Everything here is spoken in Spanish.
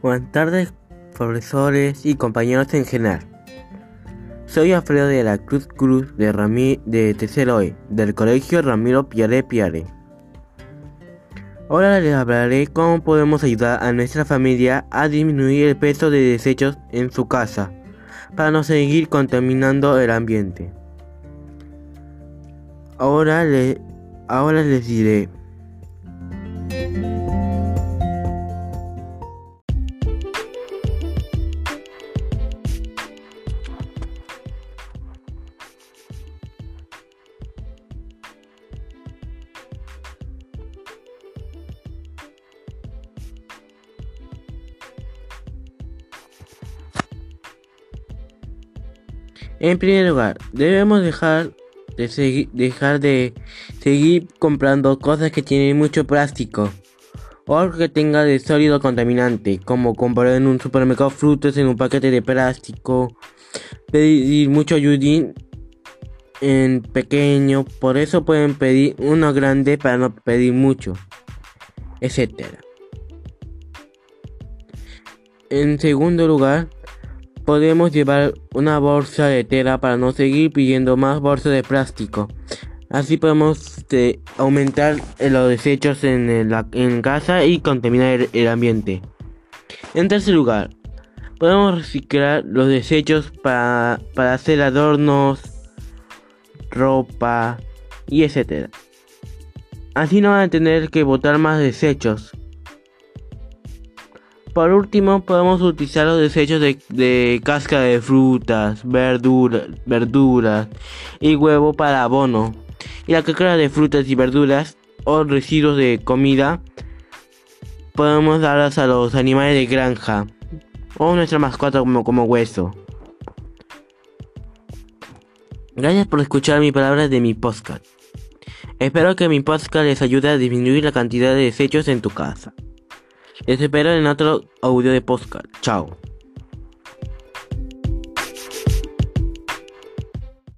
Buenas tardes, profesores y compañeros en general. Soy Alfredo de la Cruz Cruz de, Ramí de Tercero E, del Colegio Ramiro Piare Piare. Ahora les hablaré cómo podemos ayudar a nuestra familia a disminuir el peso de desechos en su casa para no seguir contaminando el ambiente. Ahora, le, ahora les diré. En primer lugar, debemos dejar de, dejar de seguir comprando cosas que tienen mucho plástico o que tenga de sólido contaminante, como comprar en un supermercado frutas en un paquete de plástico, pedir mucho ayudín en pequeño, por eso pueden pedir uno grande para no pedir mucho, etcétera. En segundo lugar, Podemos llevar una bolsa de tela para no seguir pidiendo más bolsas de plástico. Así podemos este, aumentar los desechos en, en casa y contaminar el, ambiente. En tercer lugar, podemos reciclar los desechos para, para hacer adornos, ropa y etc. Así no van a tener que botar más desechos. Por último, podemos utilizar los desechos de, de cáscara de frutas, verduras, y huevo para abono. Y la cáscara de frutas y verduras o residuos de comida podemos darlas a los animales de granja o nuestra mascota como, como hueso. Gracias por escuchar mis palabras de mi podcast. Espero que mi podcast les ayude a disminuir la cantidad de desechos en tu casa. Espero en otro audio de podcast. Chao.